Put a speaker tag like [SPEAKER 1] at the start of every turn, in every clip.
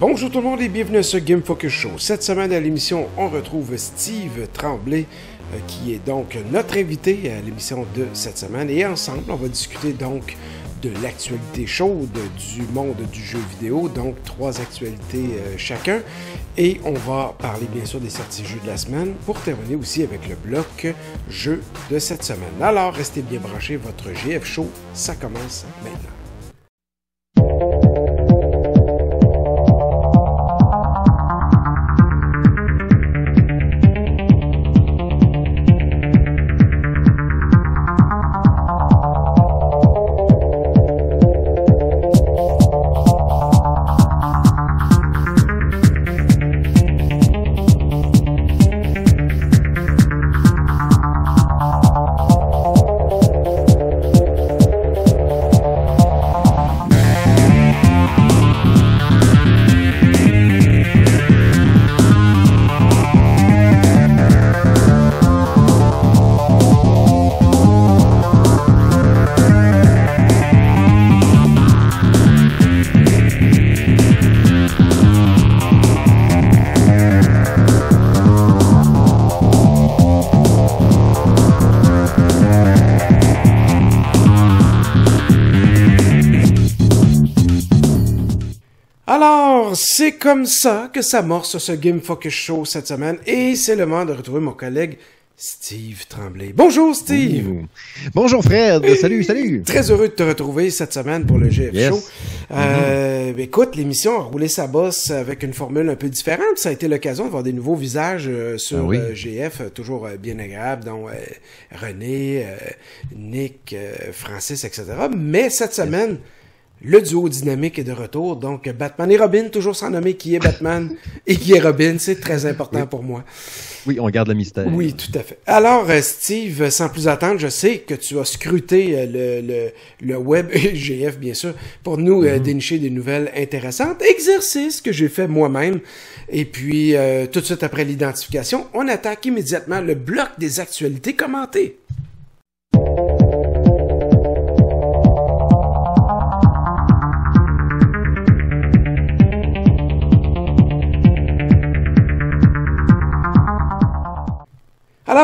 [SPEAKER 1] Bonjour tout le monde et bienvenue à ce Game Focus Show. Cette semaine à l'émission, on retrouve Steve Tremblay, euh, qui est donc notre invité à l'émission de cette semaine. Et ensemble, on va discuter donc de l'actualité chaude du monde du jeu vidéo, donc trois actualités euh, chacun. Et on va parler bien sûr des sorties jeux de la semaine pour terminer aussi avec le bloc jeu de cette semaine. Alors restez bien branchés, votre GF Show, ça commence maintenant. C'est comme ça que s'amorce ce Game Focus Show cette semaine et c'est le moment de retrouver mon collègue Steve Tremblay. Bonjour Steve!
[SPEAKER 2] Bonjour Fred! Salut, salut!
[SPEAKER 1] Très heureux de te retrouver cette semaine pour le GF
[SPEAKER 2] Yes.
[SPEAKER 1] Show. Euh, Écoute, l'émission a roulé sa bosse avec une formule un peu différente. Ça a été l'occasion de voir des nouveaux visages euh, sur
[SPEAKER 2] Ah oui.
[SPEAKER 1] euh, GF, toujours bien agréables, dont René, Nick, Francis, etc. Mais cette semaine, le duo dynamique est de retour. Donc, Batman et Robin, toujours sans nommer qui est Batman et qui est Robin. C'est très important pour moi.
[SPEAKER 2] Oui, on garde le mystère.
[SPEAKER 1] Oui, tout à fait. Alors, euh, Steve, sans plus attendre, je sais que tu as scruté euh, le, le, le web et GF, bien sûr, pour nous euh, dénicher des nouvelles intéressantes. Exercice que j'ai fait moi-même. Et puis, euh, tout de suite après l'identification, on attaque immédiatement le bloc des actualités commentées.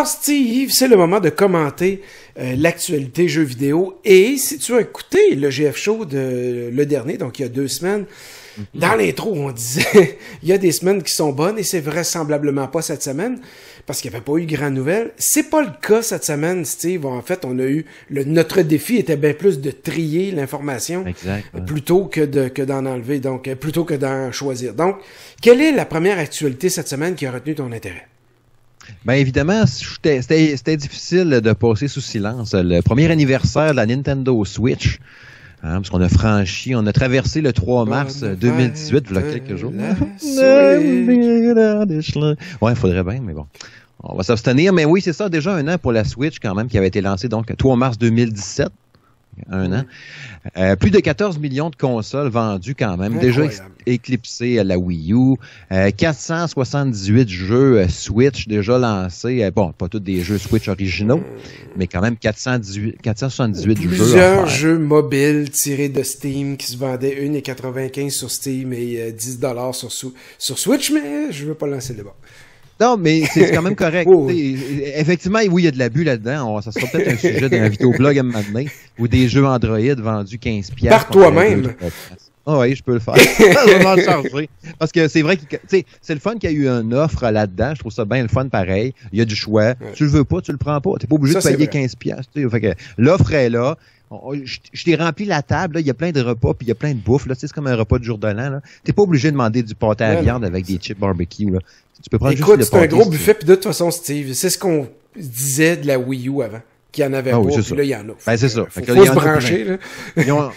[SPEAKER 1] Alors Steve, c'est le moment de commenter euh, l'actualité jeux vidéo. Et si tu as écouté le GF Show de le dernier, donc il y a deux semaines, dans l'intro, on disait il y a des semaines qui sont bonnes et c'est vraisemblablement pas cette semaine parce qu'il n'y avait pas eu grand nouvelle. C'est pas le cas cette semaine, Steve. En fait, on a eu le, notre défi était bien plus de trier l'information
[SPEAKER 2] ouais.
[SPEAKER 1] plutôt que de que d'en enlever, donc euh, plutôt que d'en choisir. Donc, quelle est la première actualité cette semaine qui a retenu ton intérêt?
[SPEAKER 2] Ben évidemment, c'était difficile de passer sous silence. Le premier anniversaire de la Nintendo Switch, hein, parce qu'on a franchi, on a traversé le 3 mars
[SPEAKER 1] Bonne
[SPEAKER 2] 2018, il y a quelques jours. Ouais, il faudrait bien, mais bon. On va s'abstenir, mais oui, c'est ça, déjà un an pour la Switch quand même, qui avait été lancée donc 3 mars 2017. Un an. Euh, plus de 14 millions de consoles vendues quand même. Déjà ex-
[SPEAKER 1] Incroyable.
[SPEAKER 2] éclipsé à la Wii U. Euh, 478 jeux euh, Switch déjà lancés. Euh, bon, pas tous des jeux Switch originaux, mais quand même 418, 478 jeux.
[SPEAKER 1] Plusieurs jeux mobiles tirés de Steam qui se vendaient 1,95 sur Steam et euh, 10 dollars sur, Sou- sur Switch, mais je veux pas lancer le débat.
[SPEAKER 2] Non, mais c'est quand même correct. Effectivement, oui, il y a de l'abus là-dedans. Ça sera peut-être un sujet d'un blog à un moment donné, ou des jeux Android vendus 15 pièces.
[SPEAKER 1] Par toi-même.
[SPEAKER 2] Ah oui, je peux le faire. je vais m'en charger. Parce que c'est vrai que tu sais, c'est le fun qu'il y a eu une offre là-dedans. Je trouve ça bien le fun pareil. Il y a du choix. Tu le veux pas, tu le prends pas. T'es pas obligé
[SPEAKER 1] Ça,
[SPEAKER 2] de payer
[SPEAKER 1] vrai.
[SPEAKER 2] 15 pièces. Fait que l'offre est là. On- Je je t'ai rempli la table, là. il y a plein de repas, puis il y a plein de bouffe. Là. C'est comme un repas de jour de l'an. T'es pas obligé de demander du pâté à
[SPEAKER 1] Ouais,
[SPEAKER 2] viande avec des chips barbecue. Là. Tu peux prendre
[SPEAKER 1] Écoute,
[SPEAKER 2] juste
[SPEAKER 1] c'est un gros buffet, puis de toute façon, Steve, c'est ce qu'on disait de la Wii U avant, qu'il y en avait
[SPEAKER 2] Ah
[SPEAKER 1] pas,
[SPEAKER 2] oui,
[SPEAKER 1] puis là, il y en a.
[SPEAKER 2] Ben, c'est ça.
[SPEAKER 1] Faut, faut se brancher, là.
[SPEAKER 2] Ils ont,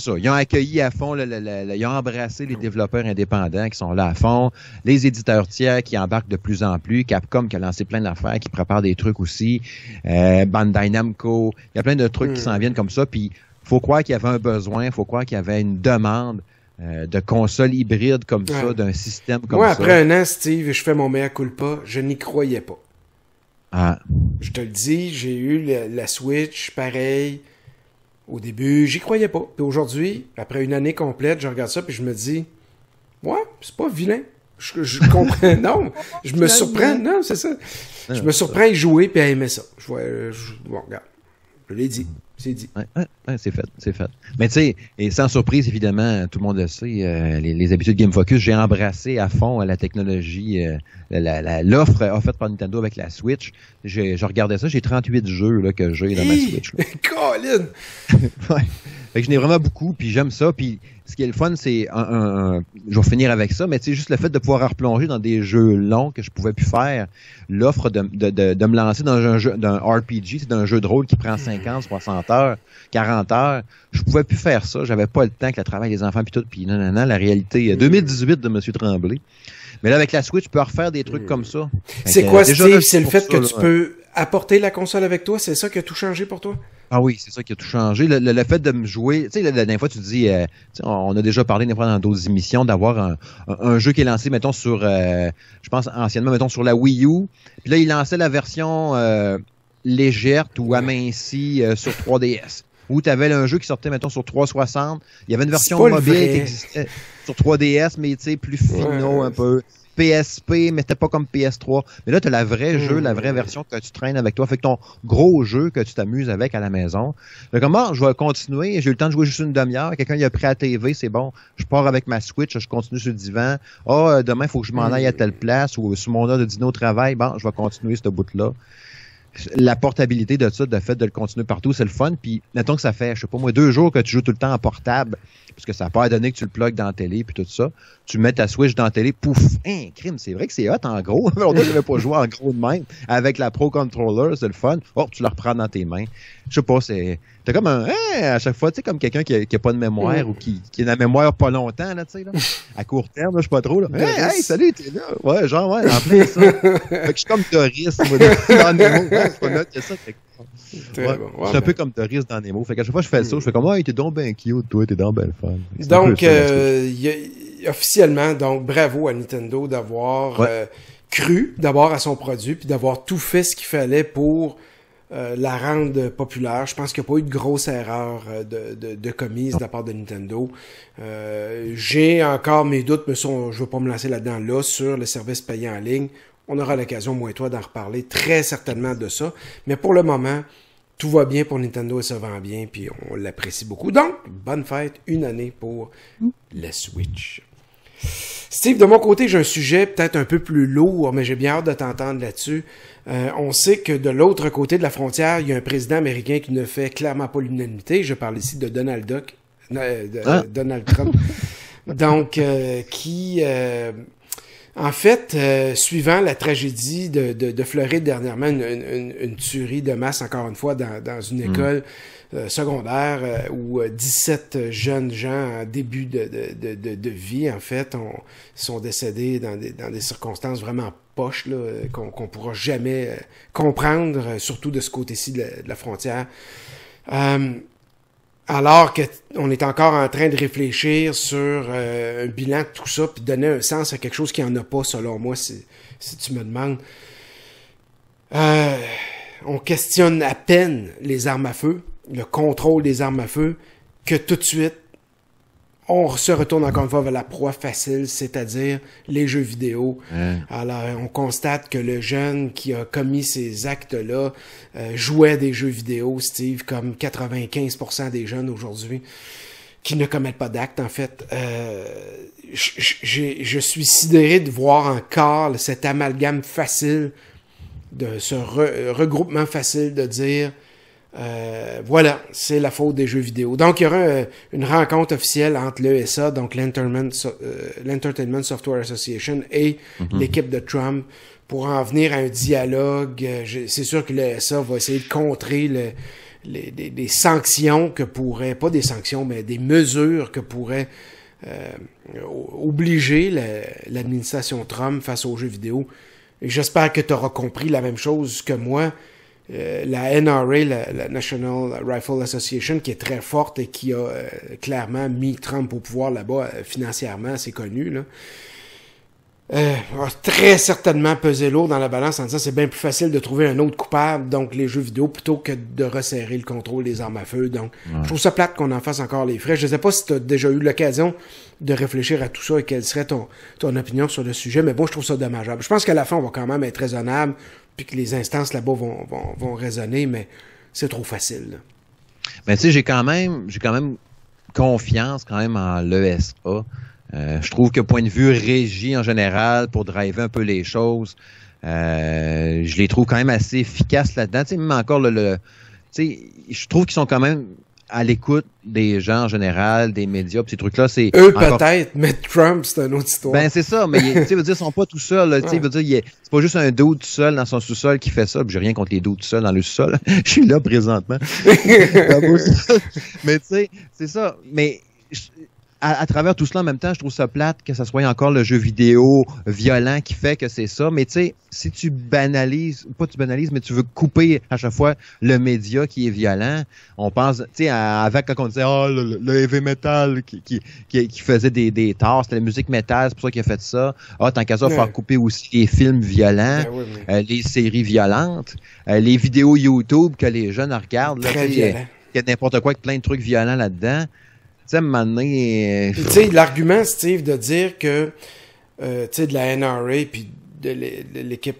[SPEAKER 2] c'est ça. Ils ont accueilli à fond, le- le- le- le- ils ont embrassé les développeurs indépendants qui sont là à fond, les éditeurs tiers qui embarquent de plus en plus, Capcom qui a lancé plein d'affaires, qui prépare des trucs aussi, euh, Bandai Namco, il y a plein de trucs qui
[SPEAKER 1] Mm.
[SPEAKER 2] s'en viennent comme ça, puis faut croire qu'il y avait un besoin, faut croire qu'il y avait une demande euh, de consoles hybrides comme ça, d'un système comme
[SPEAKER 1] Moi,
[SPEAKER 2] ça.
[SPEAKER 1] après un an, Steve, je fais mon mea culpa, je n'y croyais pas.
[SPEAKER 2] Ah,
[SPEAKER 1] Je te le dis, j'ai eu la, la Switch, pareil. Au début, j'y croyais pas. Puis aujourd'hui, après une année complète, je regarde ça puis je me dis, Ouais, c'est pas vilain. Je, comprends. non, je me surprends. Non, c'est ça. Je me surprends à y jouer puis à aimer ça. Je vois, bon, regarde. Je l'ai dit. C'est dit.
[SPEAKER 2] Ouais, c'est fait, c'est fait. Mais tu sais, et sans surprise, évidemment, tout le monde le sait, euh, les, habitudes Game Focus, j'ai embrassé à fond la technologie, euh, l'offre offerte par Nintendo avec la Switch. Je regardais ça, j'ai 38 jeux là, que j'ai dans ma Switch.
[SPEAKER 1] Colin!
[SPEAKER 2] ouais. Fait que je n'ai vraiment beaucoup, puis j'aime ça. Puis ce qui est le fun, c'est un, je vais finir avec ça, mais sais, juste le fait de pouvoir replonger dans des jeux longs que je pouvais plus faire, l'offre de, de, de, me lancer dans un jeu d'un RPG, c'est un jeu de rôle qui prend 50, 60 heures, 40 heures. Je pouvais plus faire ça. J'avais pas le temps que le travail des enfants puis tout, puis non, non, non, la réalité 2018 euh, de M. Tremblay. Mais là, avec la Switch, tu peux refaire des trucs comme ça.
[SPEAKER 1] C'est quoi, Steve? C'est le fait que tu peux apporter la console avec toi? C'est ça qui a tout changé pour toi?
[SPEAKER 2] Ah oui, c'est ça qui a tout changé. Le, fait de me jouer, tu sais, la, dernière fois, tu dis, euh, on a déjà parlé des fois dans d'autres émissions d'avoir un, jeu qui est lancé, mettons, sur, euh, je pense anciennement, mettons, sur la Wii U. Puis là, il lançait la version euh, légère ou amincie sur 3DS. Ou tu avais un jeu qui sortait, mettons, sur 360. Il y avait une version mobile qui existait sur 3DS, mais tu sais, plus finaux un peu. PSP, mais c'était pas comme PS3. Mais là, tu as la vraie jeu, la vraie version que tu traînes avec toi. Fait que ton gros jeu que tu t'amuses avec à la maison. Fait comment je vais continuer. J'ai eu le temps de jouer juste une demi-heure. Quelqu'un y a pris à la TV, c'est bon. Je pars avec ma Switch, je continue sur le divan. Ah, oh, demain, il faut que je m'en aille à telle place ou sur mon heure de dîner au travail. Bon, je vais continuer ce bout-là la portabilité de ça, de fait de le continuer partout, c'est le fun. Puis, mettons que ça fait, je sais pas moi, deux jours que tu joues tout le temps en portable, parce que ça n'a pas donné que tu le plugues dans la télé puis tout ça. Tu mets ta Switch dans la télé, pouf, un crime, c'est vrai que c'est hot en gros. je ne pas jouer en gros de même. Avec la Pro Controller, c'est le fun. Oh, tu la reprends dans tes mains. Je sais pas, c'est. T'as comme un. Hein, à chaque fois, tu sais, comme quelqu'un qui, a, pas de mémoire mm. ou qui, qui a la mémoire pas longtemps, là, tu sais, là. À court terme, là, je sais pas trop, là. Hey, salut, t'es là. Ouais, genre, ouais, en plein ça. fait que je suis comme Doris, moi, dans Nemo. Ouais, c'est pas note, ça. Ouais, c'est un peu comme Doris dans Nemo. Fait qu'à chaque fois que je fais ça, je fais comme, ouais, t'es donc bien cute, toi, t'es donc bien fun.
[SPEAKER 1] Donc, euh, officiellement, donc, bravo à Nintendo d'avoir euh, cru d'abord à son produit, puis d'avoir tout fait ce qu'il fallait pour euh, la rendre populaire. Je pense qu'il n'y a pas eu de grosse erreur euh, de, de, de, commise de la part de Nintendo. Euh, J'ai encore mes doutes, mais je ne veux pas me lancer là-dedans là, sur le service payant en ligne. On aura l'occasion, moi et toi, d'en reparler très certainement de ça. Mais pour le moment, tout va bien pour Nintendo et ça vend bien, puis on l'apprécie beaucoup. Donc, bonne fête, une année pour la Switch. Steve, de mon côté, j'ai un sujet peut-être un peu plus lourd, mais j'ai bien hâte de t'entendre là-dessus. Euh, on sait que de l'autre côté de la frontière, il y a un président américain qui ne fait clairement pas l'unanimité. Je parle ici de Donald Duck, euh, ah. Donald Trump. Donc, euh, qui, en fait, suivant la tragédie de, de, Floride dernièrement, une, tuerie de masse, encore une fois, dans, une hmm. école secondaire où 17 jeunes gens en début de, de, vie, en fait, sont décédés dans des, dans des circonstances vraiment poche qu'on ne pourra jamais euh, comprendre, euh, surtout de ce côté-ci de, la frontière. Euh, alors qu'on est encore en train de réfléchir sur un bilan de tout ça, puis donner un sens à quelque chose qui n'en a pas, selon moi, si, si tu me demandes. on questionne à peine les armes à feu, le contrôle des armes à feu, que tout de suite, on se retourne encore une fois vers la proie facile, c'est-à-dire les jeux vidéo. Alors, on constate que le jeune qui a commis ces actes-là euh, jouait des jeux vidéo, Steve, comme 95% des jeunes aujourd'hui qui ne commettent pas d'actes, en fait. Euh, je suis sidéré de voir encore cet amalgame facile, de ce regroupement facile de dire euh, voilà, c'est la faute des jeux vidéo. Donc, il y aura euh, une rencontre officielle entre l'ESA, donc l'Entertainment euh, Software Association, et mhm. l'équipe de Trump pour en venir à un dialogue. c'est sûr que l'ESA va essayer de contrer le, les, sanctions que pourrait, pas des sanctions, mais des mesures que pourraient obliger l'administration Trump face aux jeux vidéo. J'espère que tu auras compris la même chose que moi. Euh, la NRA, la, National Rifle Association, qui est très forte et qui a euh, clairement mis Trump au pouvoir là-bas euh, financièrement, c'est connu. Là. Euh, très certainement peser lourd dans la balance en disant c'est bien plus facile de trouver un autre coupable, donc les jeux vidéo, plutôt que de resserrer le contrôle des armes à feu. Donc, je trouve ça plate qu'on en fasse encore les frais. Je sais pas si tu as déjà eu l'occasion de réfléchir à tout ça et quelle serait ton, ton opinion sur le sujet, mais bon, je trouve ça dommageable. Je pense qu'à la fin, on va quand même être raisonnable, puis que les instances là-bas vont, vont, vont raisonner, mais c'est trop facile.
[SPEAKER 2] Mais tu sais, j'ai quand même, j'ai quand même confiance quand même en l'ESA. Euh, je trouve que point de vue régie en général, pour driver un peu les choses, euh, je les trouve quand même assez efficaces là-dedans. Tu sais, même encore le, le tu sais, je trouve qu'ils sont quand même à l'écoute des gens en général, des médias, pis ces trucs-là, c'est
[SPEAKER 1] eux peut-être, mais Trump c'est une autre histoire.
[SPEAKER 2] Ben c'est ça, mais tu sais, veut dire, ils sont pas tout seuls. Tu sais, veut dire, c'est pas juste un dos tout seul dans son sous-sol qui fait ça. J'ai rien contre les dos tout seuls dans le sous-sol. Je suis là présentement. mais tu sais, c'est ça. Mais à, travers tout cela en même temps, je trouve ça plate que ce soit encore le jeu vidéo violent qui fait que c'est ça. Mais tu sais, si tu banalises, pas tu banalises, mais tu veux couper à chaque fois le média qui est violent, on pense, tu sais, avec quand on disait, oh, le, heavy metal qui, qui, qui, faisait des, des torts, c'était la musique métal, c'est pour ça qu'il a fait ça. Ah, tant qu'à ça, il faut couper aussi les films violents, ben euh, les séries violentes, euh, les vidéos YouTube que les jeunes regardent. Là, il y a n'importe quoi avec plein de trucs violents là-dedans sais,
[SPEAKER 1] euh, Tu sais, l'argument, Steve, de dire que, euh, tu sais, de la NRA, puis de l'équipe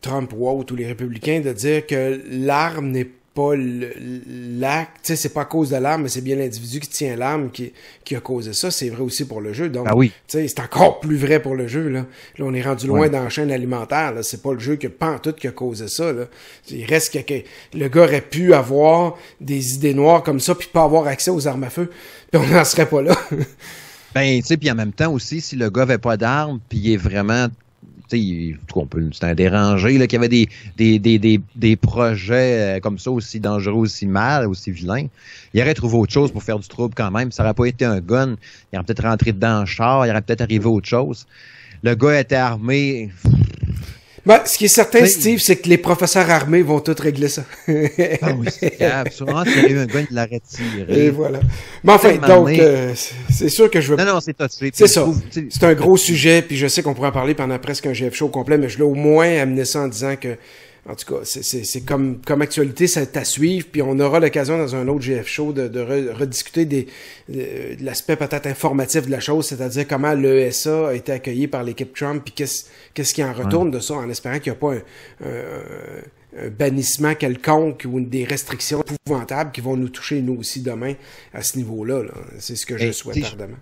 [SPEAKER 1] Trump ou tous les républicains, de dire que l'arme n'est pas l'acte, tu sais, c'est pas à cause de l'arme, mais c'est bien l'individu qui tient l'arme qui, qui a causé ça. C'est vrai aussi pour le jeu. Donc,
[SPEAKER 2] ah oui.
[SPEAKER 1] tu sais, c'est encore plus vrai pour le jeu, là. Là, on est rendu loin dans la chaîne alimentaire, là. C'est pas le jeu que pas tout qui a causé ça, là. Il reste que, le gars aurait pu avoir des idées noires comme ça puis pas avoir accès aux armes à feu. On n'en serait pas là.
[SPEAKER 2] ben, tu sais, puis en même temps aussi, si le gars avait pas d'armes puis il est vraiment c'est un dérangé, là, avait des, des, des, des, projets euh, comme ça aussi dangereux, aussi mal, aussi vilains. Il aurait trouvé autre chose pour faire du trouble quand même. Ça n'aurait pas été un gun. Il aurait peut-être rentré dedans en char, il aurait peut-être arrivé autre chose. Le gars était armé.
[SPEAKER 1] Ben, ce qui est certain, Steve, c'est que les professeurs armés vont tout régler ça.
[SPEAKER 2] ah oui, c'est Sûrement, s'il y avait eu un gars, il l'aurait tiré.
[SPEAKER 1] Et voilà. Mais enfin, donc, euh, c'est sûr que je veux...
[SPEAKER 2] Non, non, c'est
[SPEAKER 1] C'est ça. C'est un gros sujet, puis je sais qu'on pourrait en parler pendant presque un GF show complet, mais je l'ai au moins amené ça en disant que en tout cas, c'est comme, comme actualité, c'est à suivre, puis on aura l'occasion dans un autre GF show de, de rediscuter des, de, l'aspect peut-être informatif de la chose, c'est-à-dire comment l'ESA a été accueilli par l'équipe Trump, puis qu'est-ce qu'est-ce qui en retourne de ça, en espérant qu'il n'y a pas un, un, bannissement quelconque ou des restrictions épouvantables qui vont nous toucher nous aussi demain à ce niveau-là. c'est ce que je souhaite ardemment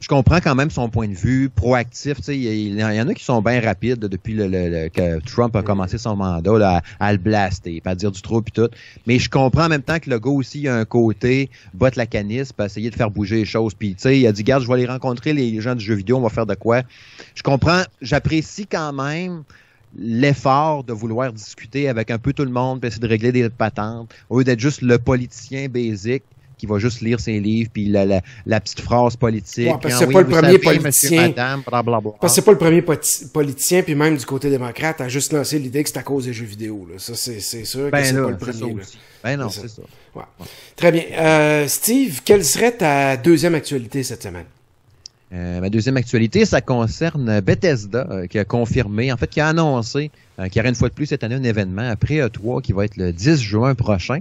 [SPEAKER 2] je comprends quand même son point de vue proactif. Il y, en a qui sont bien rapides depuis le, que Trump a commencé son mandat là, à, le blaster, à dire du trop et tout. Mais je comprends en même temps que le gars aussi a un côté botte la canisse pour essayer de faire bouger les choses. Puis tu sais, il a dit garde, je vais aller rencontrer les gens du jeu vidéo, on va faire de quoi. Je comprends, j'apprécie quand même l'effort de vouloir discuter avec un peu tout le monde, puis essayer de régler des patentes, au lieu d'être juste le politicien basique qui va juste lire ses livres, puis la, la, la petite phrase politique.
[SPEAKER 1] parce que c'est pas le premier politicien. parce que c'est pas le premier politicien, puis même du côté démocrate, a juste lancé l'idée que c'est à cause des jeux vidéo. Là. Ça, c'est, sûr
[SPEAKER 2] ben
[SPEAKER 1] que c'est
[SPEAKER 2] pas
[SPEAKER 1] le premier.
[SPEAKER 2] Ben non, c'est ça.
[SPEAKER 1] Ouais. Très bien. Euh, Steve, quelle serait ta deuxième actualité cette semaine?
[SPEAKER 2] Euh, ma deuxième actualité, ça concerne Bethesda, euh, qui a confirmé, en fait, qui a annoncé euh, aura une fois de plus cette année un événement après E3 qui va être le 10 juin prochain,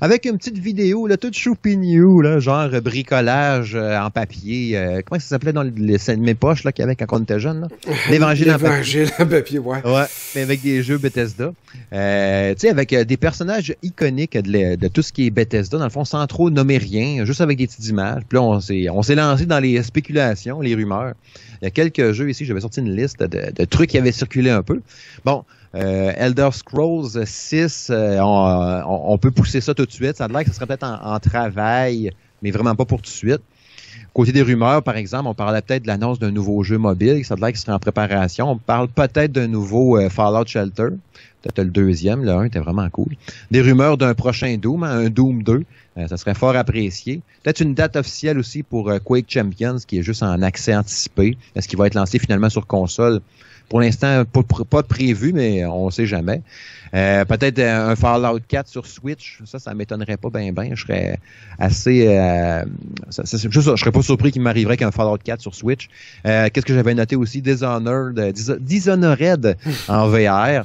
[SPEAKER 2] avec une petite vidéo, là, toute choupignou, là, genre bricolage en papier. comment ça s'appelait dans les, mes poches là, qu'il y avait quand on était jeune?
[SPEAKER 1] L'évangile en papier. L'évangile en papier, ouais.
[SPEAKER 2] Ouais, mais avec des jeux Bethesda. tu sais, avec des personnages iconiques de, de, tout ce qui est Bethesda, dans le fond, sans trop nommer rien, juste avec des petites images. Puis là, on s'est, on s'est lancé dans les spéculations les rumeurs. Il y a quelques jeux ici, j'avais sorti une liste de, trucs qui avaient circulé un peu. Bon, euh, Elder Scrolls 6, euh, on, peut pousser ça tout de suite. Ça a l'air que ce serait peut-être en, travail, mais vraiment pas pour tout de suite. Côté des rumeurs, par exemple, on parlait peut-être de l'annonce d'un nouveau jeu mobile, ça a l'air qu'il serait en préparation. On parle peut-être d'un nouveau euh, Fallout Shelter. Peut-être le deuxième, le 1 était vraiment cool. Des rumeurs d'un prochain Doom, un Doom 2. Euh, ça serait fort apprécié. Peut-être une date officielle aussi pour euh, Quake Champions, qui est juste en accès anticipé. Est-ce qu'il va être lancé finalement sur console? Pour l'instant, pas, prévu, mais on ne sait jamais. Euh, peut-être un Fallout 4 sur Switch, ça, ça m'étonnerait pas bien, ben. Je serais assez, ça, je serais pas surpris qu'il m'arriverait qu'un Fallout 4 sur Switch. Qu'est-ce que j'avais noté aussi, Dishonored, Dishonored en VR.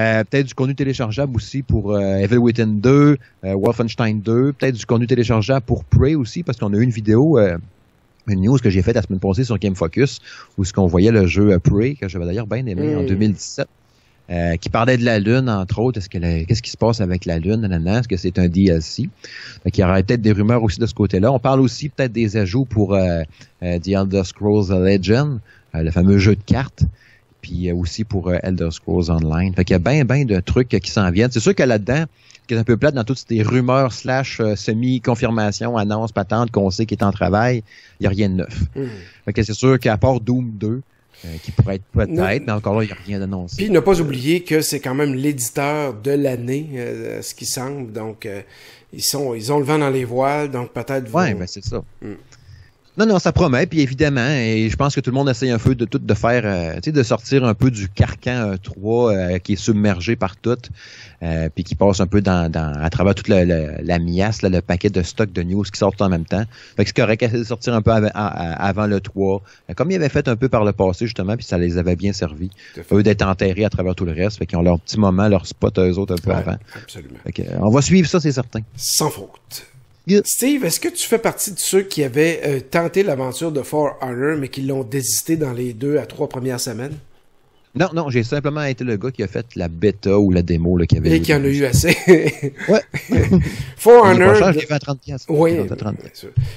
[SPEAKER 2] Euh, peut-être du contenu téléchargeable aussi pour euh, Evil Within 2, euh, Wolfenstein 2, peut-être du contenu téléchargeable pour Prey aussi, parce qu'on a eu une vidéo, euh, une news que j'ai faite la semaine passée sur Game Focus, où ce qu'on voyait le jeu Prey, que j'avais d'ailleurs bien aimé en 2017. Euh, qui parlait de la Lune, entre autres. Est-ce que qu'est-ce qui se passe avec la Lune? Est-ce que c'est un DLC? Donc, il y aurait peut-être des rumeurs aussi de ce côté-là. On parle aussi peut-être des ajouts pour euh, The Elder Scrolls Legend, le fameux jeu de cartes puis aussi pour euh, Elder Scrolls Online. Fait qu'il y a bien, bien de trucs qui s'en viennent. C'est sûr que là-dedans, ce qui est un peu plate dans toutes ces rumeurs slash euh, semi-confirmation, annonce, patente qu'on sait qui est en travail, il n'y a rien de neuf. Mm. Fait que c'est sûr qu'à part Doom 2, euh, qui pourrait être peut-être, mais encore là, il n'y a rien d'annoncé.
[SPEAKER 1] Puis ne pas oublier que c'est quand même l'éditeur de l'année, euh, ce qui semble. Donc, euh, ils sont ils ont le vent dans les voiles, donc peut-être...
[SPEAKER 2] Ouais, ben c'est ça. Mm. Non, non, ça promet. Puis évidemment, et je pense que tout le monde essaye un peu de tout de faire, euh, tu sais, de sortir un peu du carcan 3 euh, qui est submergé par tout, euh, puis qui passe un peu dans, dans à travers toute la, la, miasse, le paquet de stock de news qui sortent en même temps. Fait que c'est correct de sortir un peu avant, le 3, comme ils avaient fait un peu par le passé justement, puis ça les avait bien servi. Eux d'être enterrés à travers tout le reste, fait qu'ils ont leur petit moment, leur spot eux autres un peu avant.
[SPEAKER 1] Absolument.
[SPEAKER 2] on va suivre ça, c'est certain.
[SPEAKER 1] Sans faute. Steve, est-ce que tu fais partie de ceux qui avaient euh, tenté l'aventure de For Honor, mais qui l'ont désisté dans les deux à trois premières semaines?
[SPEAKER 2] Non, non, j'ai simplement été le gars qui a fait la bêta ou la démo là, qui avait.
[SPEAKER 1] Et qui en a eu assez.
[SPEAKER 2] ouais.
[SPEAKER 1] For Honor.
[SPEAKER 2] Cher, fait à 30
[SPEAKER 1] Oui.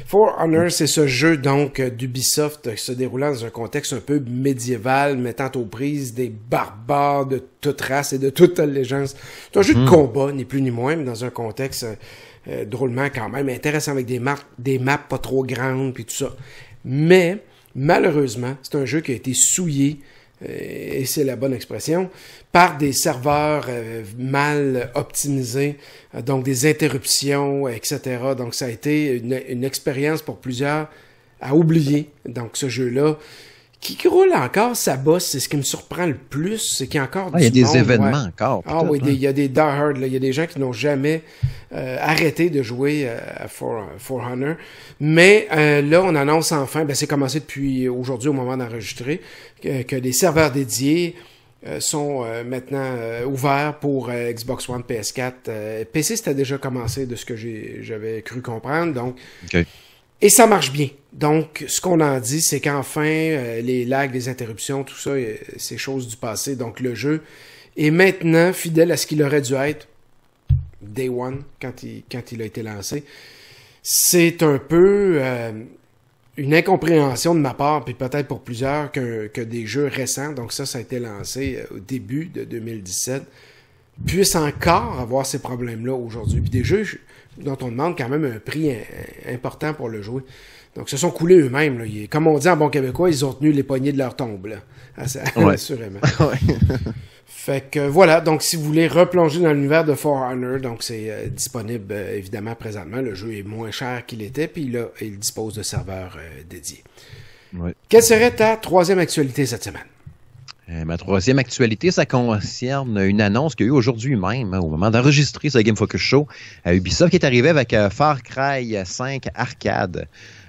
[SPEAKER 1] For Honor, c'est ce jeu donc d'Ubisoft se déroulant dans un contexte un peu médiéval, mettant aux prises des barbares de toute race et de toute allégeance. C'est un jeu de mm-hmm. combat, ni plus ni moins, mais dans un contexte euh, drôlement quand même intéressant avec des, maps, des maps pas trop grandes puis tout ça. Mais malheureusement, c'est un jeu qui a été souillé euh, et c'est la bonne expression, par des serveurs euh, mal optimisés, donc des interruptions, etc. Donc ça a été une, une expérience pour plusieurs à oublier. Donc ce jeu-là, qui roule encore sa bosse, c'est ce qui me surprend le plus, c'est qu'il y a encore
[SPEAKER 2] ah, Il y a des événements encore.
[SPEAKER 1] Ah oui, il y a des die il y a des gens qui n'ont jamais euh, arrêté de jouer euh, à For, For Honor. Mais euh, là, on annonce enfin, ben, c'est commencé depuis aujourd'hui au moment d'enregistrer, que, que, des serveurs dédiés sont maintenant ouverts pour Xbox One, PS4. PC, c'était déjà commencé de ce que j'avais cru comprendre. Donc, et ça marche bien. Donc, ce qu'on en dit, c'est qu'enfin, euh, les lags, les interruptions, tout ça, euh, c'est chose du passé. Donc, le jeu est maintenant fidèle à ce qu'il aurait dû être day one, quand il, quand il a été lancé. C'est un peu euh, une incompréhension de ma part, puis peut-être pour plusieurs, que, que des jeux récents, donc ça, ça a été lancé au début de 2017, puissent encore avoir ces problèmes-là aujourd'hui. Puis des jeux dont on demande quand même un prix important pour le jouer. Donc, se sont coulés eux-mêmes. Comme on dit en bon québécois, ils ont tenu les poignées de leur tombe, là. assurément. Fait que voilà, donc si vous voulez replonger dans l'univers de For Honor, donc c'est euh, disponible euh, évidemment présentement. Le jeu est moins cher qu'il était, puis là, il dispose de serveurs euh, dédiés. Quelle serait ta troisième actualité cette semaine?
[SPEAKER 2] Ma troisième actualité, ça concerne une annonce qu'il y a eu aujourd'hui même, hein, au moment d'enregistrer ce Game Focus Show, à Ubisoft, qui est arrivé avec Far Cry 5 Arcade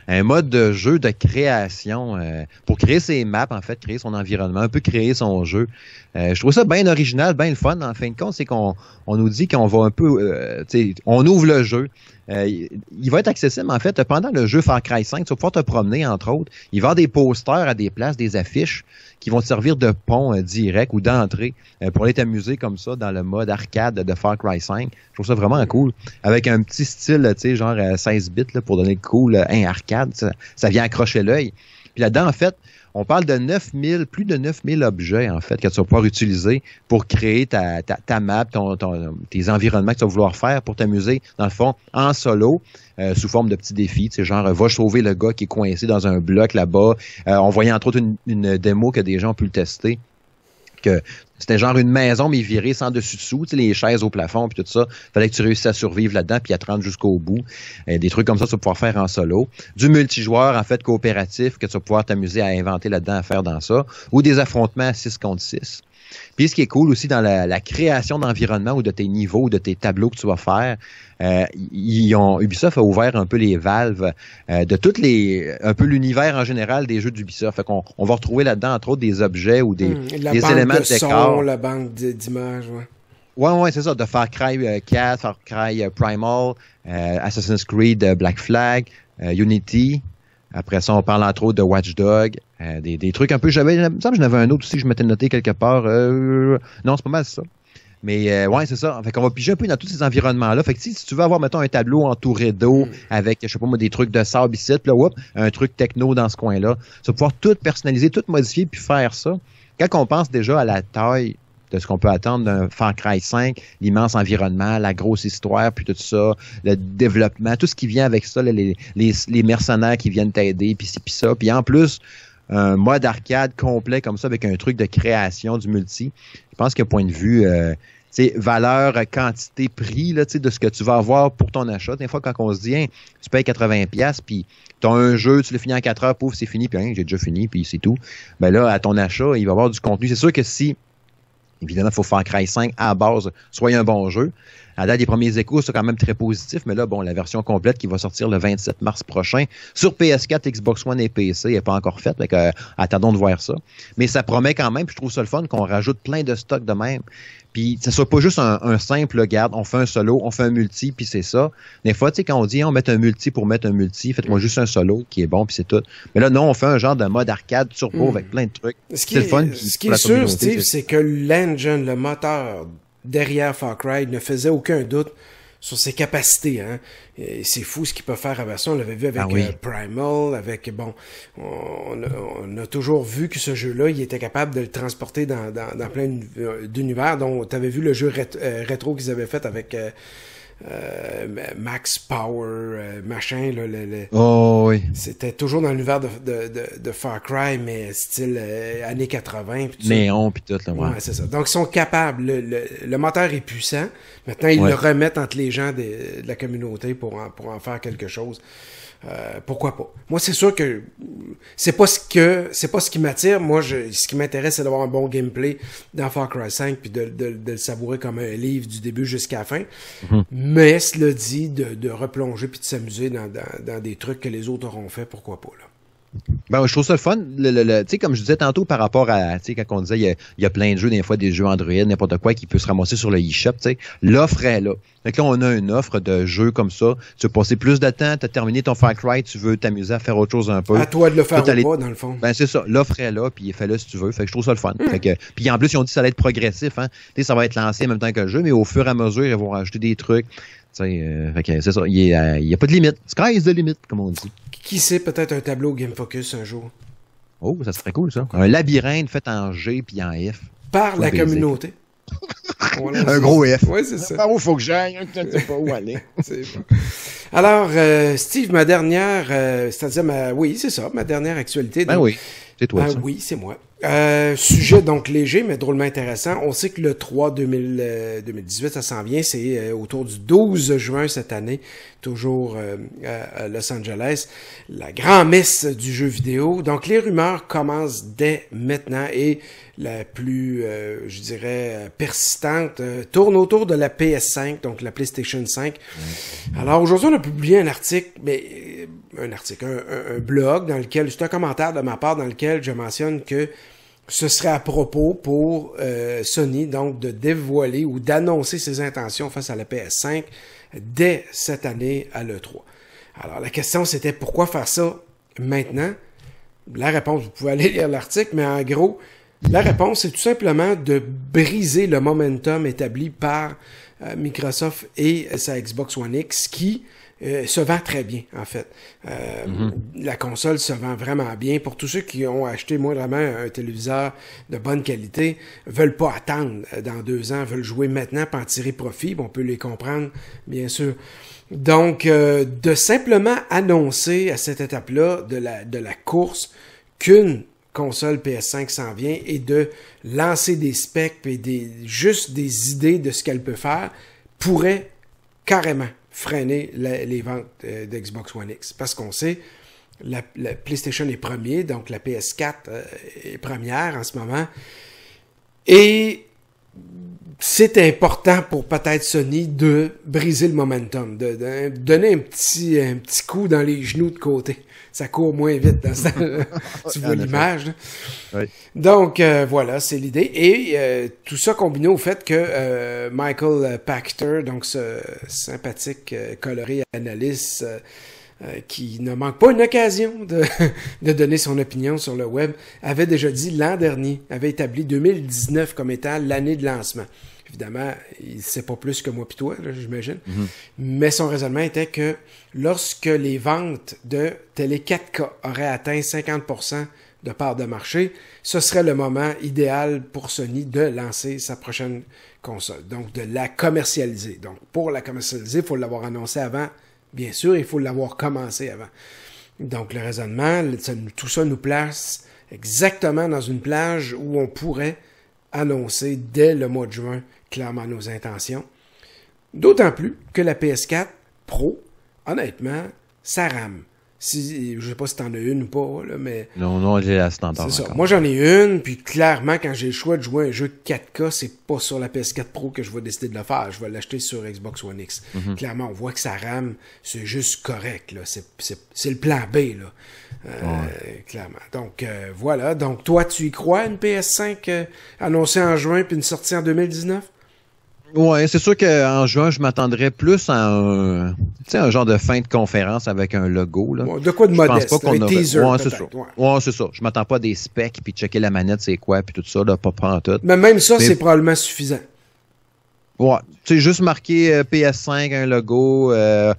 [SPEAKER 2] un mode de jeu de création euh, pour créer ses maps, en fait, créer son environnement, un peu créer son jeu. je trouve ça bien original, bien le fun. En fin de compte, c'est qu'on on nous dit qu'on va un peu, on ouvre le jeu, euh, il va être accessible, en fait, pendant le jeu Far Cry 5. Tu vas pouvoir te promener, entre autres. Il va avoir des posters à des places, des affiches qui vont te servir de pont euh, direct ou d'entrée euh, pour aller t'amuser comme ça dans le mode arcade de Far Cry 5. Je trouve ça vraiment cool. Avec un petit style, tu sais, genre 16 bits pour donner le cool, un arcade. Ça, ça vient accrocher l'œil. Puis là-dedans, en fait, on parle de 9000, plus de 9000 objets, en fait, que tu vas pouvoir utiliser pour créer ta, ta, map, ton, tes environnements que tu vas vouloir faire pour t'amuser, dans le fond, en solo, euh, sous forme de petits défis. Tu sais, genre, va sauver le gars qui est coincé dans un bloc là-bas. Euh, on voyait entre autres une, une démo que des gens ont pu le tester c'était genre une maison, mais virée sans dessus-dessous, les chaises au plafond, puis tout ça. Fallait que tu réussisses à survivre là-dedans, puis à te rendre jusqu'au bout. Euh, des trucs comme ça, tu vas pouvoir faire en solo. Du multijoueur, en fait, coopératif, que tu vas pouvoir t'amuser à inventer là-dedans, à faire dans ça. Ou des affrontements à 6 contre 6. Puis ce qui est cool aussi dans la, création d'environnement ou de tes niveaux ou de tes tableaux que tu vas faire, euh, ils ont, Ubisoft a ouvert un peu les valves euh, de toutes les, un peu l'univers en général des jeux d'Ubisoft. Fait qu'on on va retrouver là-dedans entre autres des objets ou des,
[SPEAKER 1] des éléments de, de décor. la banque d'images, ouais.
[SPEAKER 2] Ouais, ouais, c'est ça, de Far Cry 4, euh, Far Cry Primal, Assassin's Creed Black Flag, Unity, après ça, on parle entre autres de Watchdog, euh, des, des, trucs un peu. J'avais, il me semble que j'en avais un autre aussi, je m'étais noté quelque part. Euh, non, c'est pas mal ça. Mais euh, ouais, c'est ça. Fait qu'on va piger un peu dans tous ces environnements-là. Fait que si, tu veux avoir, mettons, un tableau entouré d'eau mm. avec, je sais pas moi, des trucs de sable ici, là, whoop, un truc techno dans ce coin-là, tu vas pouvoir tout personnaliser, tout modifier, puis faire ça. Quand on pense déjà à la taille de ce qu'on peut attendre d'un Far Cry 5, l'immense environnement, la grosse histoire, puis tout ça, le développement, tout ce qui vient avec ça, les, les, mercenaires qui viennent t'aider, puis ci, puis ça. Puis en plus, un mode arcade complet comme ça avec un truc de création du multi. Je pense qu'un point de vue euh, valeur, quantité, prix là, de ce que tu vas avoir pour ton achat. Des fois, quand on se dit, hein, tu payes 80$, puis tu as un jeu, tu le finis en 4 heures, pouf, c'est fini, puis hein, j'ai déjà fini, puis c'est tout. Ben là, à ton achat, il va y avoir du contenu. C'est sûr que si Évidemment, il faut faire Cry 5 à base, soit un bon jeu. À date, les premiers échos sont quand même très positifs, mais là, bon, la version complète qui va sortir le 27 mars prochain sur PS4, Xbox One et PC n'est pas encore faite, donc euh, attendons de voir ça. Mais ça promet quand même, puis je trouve ça le fun qu'on rajoute plein de stocks de même. Puis ce soit pas juste un, simple garde, on fait un solo, on fait un multi, puis c'est ça. Des fois, tu sais, quand on dit on met un multi pour mettre un multi, faites-moi juste un solo qui est bon, puis c'est tout. Mais là, non, on fait un genre de mode arcade turbo hmm. avec plein de trucs.
[SPEAKER 1] Le fun. Ce qui est sûr, Steve, c'est que l'engine, le moteur derrière Far Cry ne faisait aucun doute sur ses capacités. Hein. C'est fou ce qu'il peut faire avec ça. On l'avait vu avec ah euh, Primal, avec bon, on, a, toujours vu que ce jeu-là, il était capable de le transporter dans, dans, plein d'univers. Donc, tu avais vu le jeu euh, rétro qu'ils avaient fait avec euh, Max Power, euh, machin. Là, le,
[SPEAKER 2] oh, oui.
[SPEAKER 1] C'était toujours dans l'univers de, de, de, Far Cry, mais style euh, années 80.
[SPEAKER 2] Pis Néon, puis tout. Là,
[SPEAKER 1] ouais, c'est ça. Donc, ils sont capables. Le, le, moteur est puissant. Maintenant, ils le remettent entre les gens de, de la communauté pour en, pour en faire quelque chose. Euh, pourquoi pas? Moi, c'est sûr que c'est pas ce que c'est pas ce qui m'attire. Moi, je, ce qui m'intéresse, c'est d'avoir un bon gameplay dans Far Cry 5 puis de, de, de, le savourer comme un livre du début jusqu'à la fin. Mhm. Mais cela dit, de, de replonger puis de s'amuser dans, dans, dans, des trucs que les autres auront fait, pourquoi pas là.
[SPEAKER 2] Ben, je trouve ça le fun. Le, tu sais, comme je disais tantôt par rapport à, tu sais, quand on disait, il y, a, plein de jeux, des fois, des jeux Android, n'importe quoi, qui peut se ramasser sur le eShop, tu sais. L'offre est là. Donc là, on a une offre de jeux comme ça. Tu veux passer plus de temps, tu as terminé ton Far Cry, tu veux t'amuser à faire autre chose un peu.
[SPEAKER 1] À toi de le faire ou pas, dans le fond.
[SPEAKER 2] Ben, c'est ça. L'offre est là, puis fais-le si tu veux. Fait que je trouve ça le fun. Hmm. Fait que, puis en plus, ils ont dit que ça allait être progressif, hein. Tu sais, ça va être lancé en même temps que le jeu, mais au fur et à mesure, ils vont rajouter des trucs. Euh, c'est ça. Il n'y a, pas de limite. Sky is the limit, comme on dit.
[SPEAKER 1] Qui sait peut-être un tableau Game Focus un jour?
[SPEAKER 2] Oh, ça serait cool, ça. Un labyrinthe fait en G puis en F.
[SPEAKER 1] Par la communauté.
[SPEAKER 2] un gros F.
[SPEAKER 1] Oui, c'est ça.
[SPEAKER 2] Par où faut que j'aille? Je ne sais pas où aller.
[SPEAKER 1] Alors, euh, Steve, ma dernière, euh, c'est-à-dire, ma, oui, c'est ça, ma dernière actualité.
[SPEAKER 2] Ben oui, c'est toi.
[SPEAKER 1] Ben oui, c'est moi. Euh, sujet donc léger, mais drôlement intéressant. On sait que le 3 2000, 2018, ça s'en vient. C'est euh, autour du 12 juin cette année, toujours euh, à Los Angeles, la grand-messe du jeu vidéo. Donc les rumeurs commencent dès maintenant et la plus, je dirais, persistante tourne autour de la PS5, donc la PlayStation 5. Alors aujourd'hui, on a publié un article, mais un article, un, blog dans lequel, c'est un commentaire de ma part dans lequel je mentionne que ce serait à propos pour euh, Sony donc de dévoiler ou d'annoncer ses intentions face à la PS5 dès cette année à l'E3. Alors la question c'était pourquoi faire ça maintenant? La réponse, vous pouvez aller lire l'article, mais en gros, la réponse c'est tout simplement de briser le momentum établi par euh, Microsoft et sa Xbox One X qui euh, se vend très bien, en fait. Euh, mhm. La console se vend vraiment bien. Pour tous ceux qui ont acheté moindrement un téléviseur de bonne qualité, veulent pas attendre dans deux ans, veulent jouer maintenant pour en tirer profit. on peut les comprendre, bien sûr. Donc, euh, de simplement annoncer à cette étape-là de la, de la course qu'une console PS5 s'en vient et de lancer des specs et des, juste des idées de ce qu'elle peut faire pourrait carrément freiner les ventes euh, d'Xbox One X. Parce qu'on sait, la, PlayStation est premier, donc la PS4 euh, est première en ce moment. Et c'est important pour peut-être Sony de briser le momentum, de, donner un un petit coup dans les genoux de côté. Ça court moins vite dans ce Tu vois l'image. Donc euh, voilà, c'est l'idée. Et euh, tout ça combiné au fait que euh, Michael Pachter, donc ce sympathique coloré analyste qui ne manque pas une occasion de, de donner son opinion sur le web, avait déjà dit l'an dernier, avait établi 2019 comme étant l'année de lancement. Évidemment, il sait pas plus que moi puis toi, j'imagine. Mais son raisonnement était que lorsque les ventes de télé 4K auraient atteint 50% de part de marché, ce serait le moment idéal pour Sony de lancer sa prochaine console. Donc, de la commercialiser. Donc, pour la commercialiser, il faut l'avoir annoncé avant. Bien sûr, il faut l'avoir commencé avant. Donc, le raisonnement, tout ça nous place exactement dans une plage où on pourrait annoncer dès le mois de juin clairement nos intentions. D'autant plus que la PS4 Pro, honnêtement, ça rame. Si, je sais pas si t'en as une ou pas, là, mais.
[SPEAKER 2] Non, non, j'ai la standard.
[SPEAKER 1] C'est ça. Moi, j'en ai une, puis clairement, quand j'ai le choix de jouer un jeu 4K, c'est pas sur la PS4 Pro que je vais décider de le faire. Je vais l'acheter sur Xbox One X. Mhm. Clairement, on voit que ça rame. C'est juste correct, là. C'est le plan B, là. Euh, clairement. Donc, euh, voilà. Donc, toi, tu y crois, une PS5 euh, annoncée en juin, puis une sortie en 2019?
[SPEAKER 2] Ouais, c'est sûr qu'en juin, je m'attendrais plus à un, un genre de fin de conférence avec un logo. Là.
[SPEAKER 1] de quoi de modeste, pense pas qu'on teaser,
[SPEAKER 2] ouais, c'est ça. Ouais, c'est ça. Je m'attends pas à des specs, puis checker la manette, c'est quoi, puis tout ça, là, pas prendre tout.
[SPEAKER 1] Mais même ça, c'est probablement suffisant.
[SPEAKER 2] Ouais, tu sais, juste marquer euh, PS5, un logo, euh,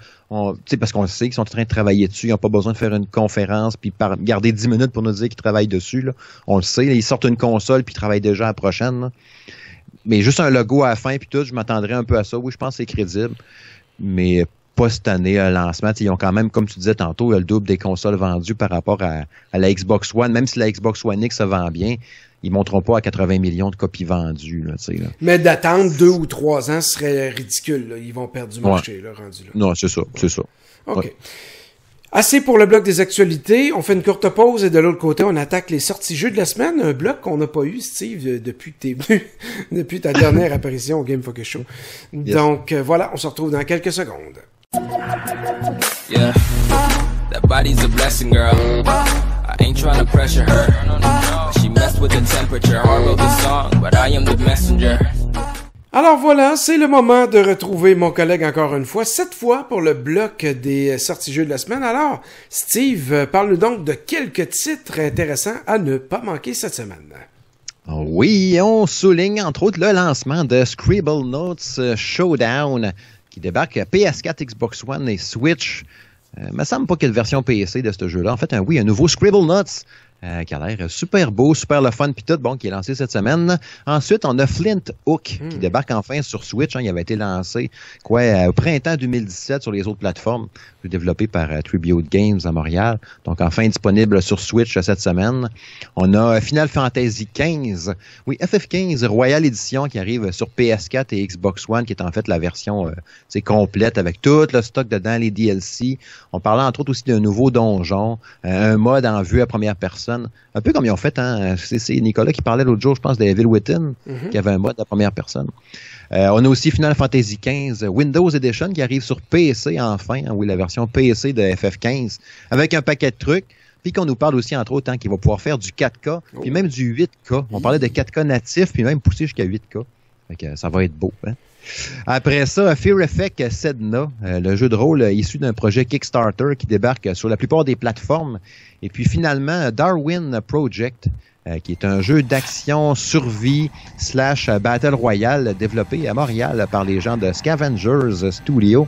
[SPEAKER 2] parce qu'on sait qu'ils sont en train de travailler dessus, ils n'ont pas besoin de faire une conférence puis garder 10 minutes pour nous dire qu'ils travaillent dessus. Là. On le sait, ils sortent une console puis ils travaillent déjà à la prochaine. Là mais juste un logo à la fin puis tout, je m'attendrais un peu à ça. Oui, je pense que c'est crédible, mais pas cette année à lancement. ils ont quand même, comme tu disais tantôt, le double des consoles vendues par rapport à, la Xbox One. Même si la Xbox One X se vend bien, ils ne monteront pas à 80 millions de copies vendues. Là, là.
[SPEAKER 1] Mais d'attendre deux ou trois ans serait ridicule. Ils vont perdre du marché là, rendu là.
[SPEAKER 2] Non, c'est ça, c'est ça.
[SPEAKER 1] OK. Assez pour le bloc des actualités. On fait une courte pause et de l'autre côté, on attaque les sorties jeux de la semaine. Un bloc qu'on n'a pas eu, Steve, depuis que t'es venu, depuis ta dernière apparition au Game Focus Show. Donc euh, voilà, on se retrouve dans quelques secondes. Yeah, that body's a blessing, girl. I ain't trying to pressure her. She messed with the temperature. I wrote the song, but I am the messenger. Alors voilà, c'est le moment de retrouver mon collègue encore une fois, cette fois pour le bloc des sorties jeux de la semaine. Alors, Steve, parle-nous donc de quelques titres intéressants à ne pas manquer cette semaine.
[SPEAKER 2] Oui, on souligne entre autres le lancement de Scribble Notes Showdown qui débarque à PS4, Xbox One et Switch. Euh, me semble pas qu'il version PC de ce jeu-là. En fait, un, oui, un nouveau Scribble Notes euh, qui a l'air super beau, super le fun, puis tout, bon, qui est lancé cette semaine. Ensuite, on a Flint Hook, qui hmm. débarque enfin sur Switch. Hein, il avait été lancé, quoi, euh, au printemps 2017 sur les autres plateformes, développé par euh, Tribute Games à Montréal. Donc, enfin disponible sur Switch cette semaine. On a Final Fantasy XV, oui, FF15 Royal Edition qui arrive sur PS4 et Xbox One, qui est en fait la version c'est complète avec tout le stock dedans, les DLC. On parlait entre autres aussi d'un nouveau donjon, un mode en vue à première personne un peu comme ils ont fait, hein, c'est Nicolas qui parlait l'autre jour, je pense, d'Evil Within, mm-hmm. qui avait un mode à première personne. Euh, on a aussi Final Fantasy XV Windows Edition qui arrive sur PC enfin, hein, oui, la version PC de FF15, avec un paquet de trucs. Puis qu'on nous parle aussi, entre autres, hein, qu'il va pouvoir faire du 4K, puis même du 8K. On parlait de 4K natif, puis même pousser jusqu'à 8K. ça va être beau. Hein? Après ça, Fear Effect Sedna, euh, le jeu de rôle euh, issu d'un projet Kickstarter qui débarque sur la plupart des plateformes. Et puis finalement, Darwin Project, euh, qui est un jeu d'action survie slash Battle Royale développé à Montréal par les gens de Scavengers Studio,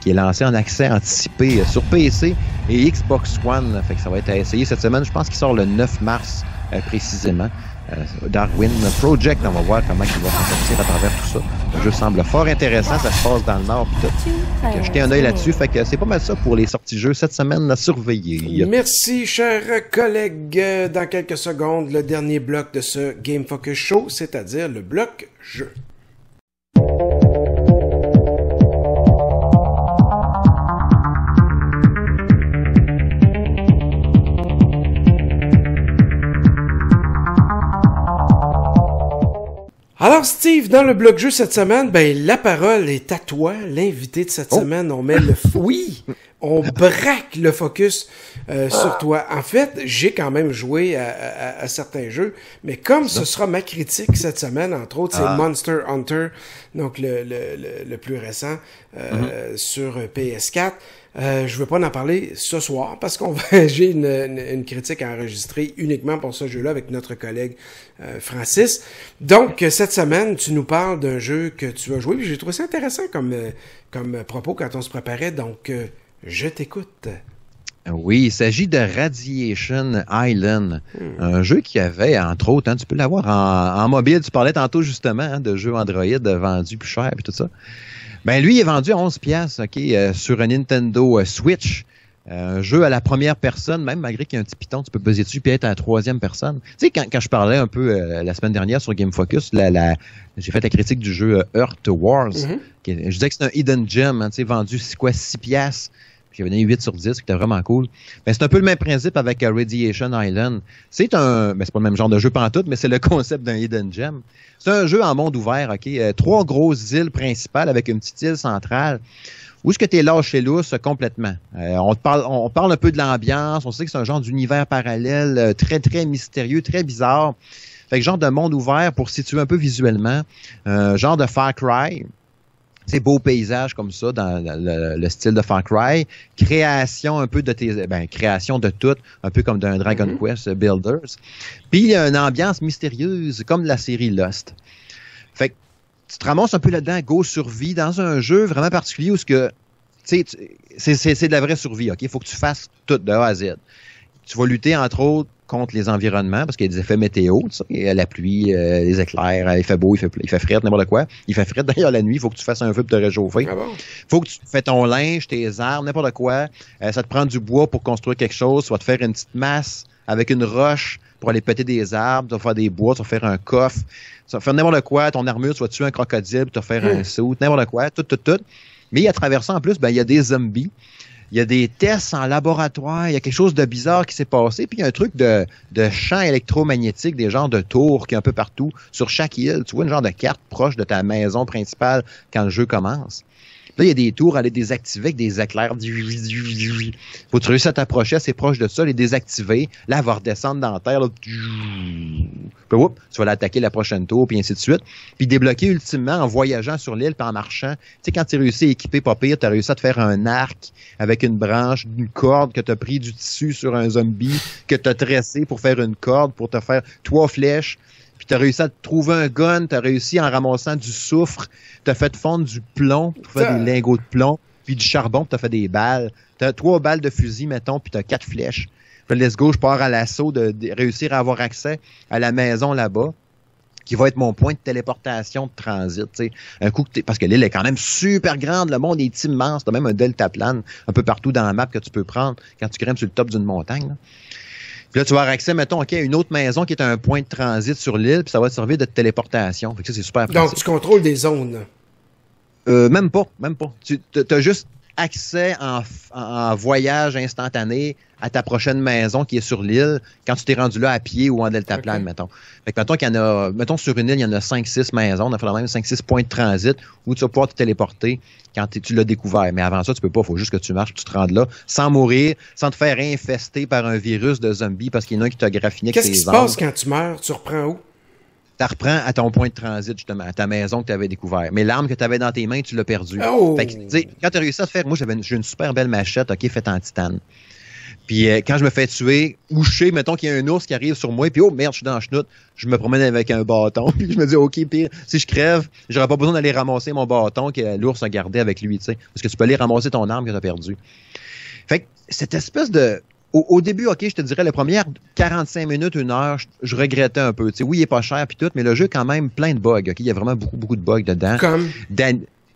[SPEAKER 2] qui est lancé en accès anticipé sur PC et Xbox One. Fait que ça va être à essayer cette semaine. Je pense qu'il sort le 9 mars précisément. Darwin Project, on va voir comment il va s'en sortir à travers tout ça. Le jeu semble fort intéressant, ça se passe dans le nord puis tout. Jeter un œil là-dessus, fait que c'est pas mal ça pour les sorties jeux cette semaine à surveiller.
[SPEAKER 1] Merci, chers collègues. Dans quelques secondes, le dernier bloc de ce Game Focus Show, c'est-à-dire le bloc jeu. Alors Steve, dans le blog jeu cette semaine, ben la parole est à toi, l'invité de cette oh. semaine. On met le oui, on braque le focus euh, sur toi. En fait, j'ai quand même joué à, certains jeux, mais comme ce sera ma critique cette semaine, entre autres, c'est ah. Monster Hunter, donc le, le, le, plus récent euh, mm-hmm. sur PS4. Euh, je veux pas en parler ce soir parce qu'on va j'ai une, une, critique à enregistrer uniquement pour ce jeu-là avec notre collègue euh, Francis. Donc cette semaine, tu nous parles d'un jeu que tu as joué. J'ai trouvé ça intéressant comme euh, comme propos quand on se préparait. Donc je t'écoute.
[SPEAKER 2] Oui, il s'agit de Radiation Island, hmm. un jeu qui avait, entre autres, hein, tu peux l'avoir en, en, mobile. Tu parlais tantôt justement hein, de jeux Android vendus plus cher et tout ça. Ben lui, il est vendu à 11 pièces, ok, euh, sur un Nintendo euh, Switch. Euh, un jeu à la première personne, même malgré qu'il y a un petit piton, tu peux peser dessus puis être à la troisième personne. Tu sais, quand, quand je parlais un peu la semaine dernière sur Game Focus, la, la j'ai fait la critique du jeu Earth Wars. Mm-hmm. je disais que c'est un hidden gem, hein, tu sais, vendu quoi 6 pièces j'avais donné 8 sur 10, qui était vraiment cool. Ben, c'est un peu le même principe avec Radiation Island. C'est un, ben, c'est pas le même genre de jeu pantoute, mais c'est le concept d'un hidden gem. C'est un jeu en monde ouvert, OK? Euh, trois grosses îles principales avec une petite île centrale. Où est-ce que tu es lâché lousse complètement? Euh, on, parle, on parle un peu de l'ambiance, on sait que c'est un genre d'univers parallèle euh, très, très mystérieux, très bizarre. Fait que genre de monde ouvert pour situer un peu visuellement. genre de Far Cry c'est beau paysage comme ça dans le, style de Far Cry, création un peu de tes, ben, création de tout, un peu comme d'un Dragon mm-hmm. Quest Builders. Puis il y a une ambiance mystérieuse comme la série Lost. Fait que tu te ramasses un peu là-dedans, go survie dans un jeu vraiment particulier où ce que c'est de la vraie survie, OK? Il faut que tu fasses tout de A à Z. Tu vas lutter, entre autres, contre les environnements parce qu'il y a des effets météo, sais, la pluie, euh, les éclairs, il fait beau, il fait, il fait frais, n'importe quoi. Il fait frais d'ailleurs la nuit, il faut que tu fasses un feu pour te réchauffer. Il ah faut que tu fais ton linge, tes armes, n'importe quoi. Euh, ça te prend du bois pour construire quelque chose, tu vas te faire une petite masse avec une roche pour aller péter des arbres, tu vas faire des bois, tu vas faire un coffre, tu vas faire n'importe quoi, ton armure, tu vas tuer un crocodile, tu vas faire un hmm. saut, n'importe quoi, tout, tout, tout. Mais à travers ça, en plus, ben, il y a des zombies il y a des tests en laboratoire, il y a quelque chose de bizarre qui s'est passé, puis il y a un truc de, de champ électromagnétique, des genres de tours qui est un peu partout sur chaque île. Tu vois une genre de carte proche de ta maison principale quand le jeu commence. Là, il y a des tours à les désactiver avec des éclairs. Faut que tu réussisses à t'approcher assez proche de ça, les désactiver. Là, elle va redescendre dans la terre. Puis, tu vas l'attaquer la prochaine tour, puis ainsi de suite. Puis débloquer ultimement en voyageant sur l'île, puis en marchant. Tu sais, quand tu réussi à équiper pas pire, tu as réussi à te faire un arc avec une branche, une corde que tu as pris du tissu sur un zombie, que tu as tressé pour faire une corde, pour te faire trois flèches puis tu as réussi à trouver un gun, tu as réussi en ramassant du soufre, tu as fait fondre du plomb pour faire des lingots de plomb, puis du charbon, tu as fait des balles. Tu as trois balles de fusil, mettons, puis tu as quatre flèches. Puis let's go, je pars à l'assaut de, réussir à avoir accès à la maison là-bas qui va être mon point de téléportation de transit. sais. Un coup que parce que l'île est quand même super grande, le monde est immense, tu as même un delta plane un peu partout dans la map que tu peux prendre quand tu grimpes sur le top d'une montagne. Là. Puis là, tu vas avoir accès, mettons, OK, à une autre maison qui est un point de transit sur l'île, puis ça va te servir de téléportation. Fait que ça, c'est super
[SPEAKER 1] Donc, tu contrôles des zones.
[SPEAKER 2] Euh, même pas, même pas. Tu as juste accès en, voyage instantané à ta prochaine maison qui est sur l'île quand tu t'es rendu là à pied ou en deltaplane, mettons. Fait que mettons qu'il y en a, mettons sur une île, il y en a 5-6 maisons, on a fait même 5-6 points de transit où tu vas pouvoir te téléporter quand tu l'as découvert. Mais avant ça, tu peux pas, il faut juste que tu marches, tu te rendes là, sans mourir, sans te faire infester par un virus de zombie parce qu'il y en a un qui t'a graffiné
[SPEAKER 1] Qu'est-ce qui se passe quand tu meurs? Tu reprends où?
[SPEAKER 2] Tu reprends à ton point de transit, justement, à ta maison que tu avais découvert. Mais l'arme que tu avais dans tes mains, tu l'as perdue.
[SPEAKER 1] Oh!
[SPEAKER 2] Fait que, quand tu as réussi à te faire, moi, j'avais j'ai une super belle machette, OK, faite en titane. Puis euh, quand je me fais tuer, couché, mettons qu'il y a un ours qui arrive sur moi, puis oh merde, je suis dans la chenoute, je me promène avec un bâton, puis je me dis ok pire, si je crève, j'aurais pas besoin d'aller ramasser mon bâton que l'ours a gardé avec lui, tu sais, parce que tu peux aller ramasser ton arme que tu as perdue. Fait que cette espèce de au, début, OK, je te dirais, les premières 45 minutes, une heure, je, regrettais un peu. oui, il est pas cher puis tout, mais le jeu quand même plein de bugs. OK, il y a vraiment beaucoup, beaucoup de bugs dedans.
[SPEAKER 1] Comme?
[SPEAKER 2] Tu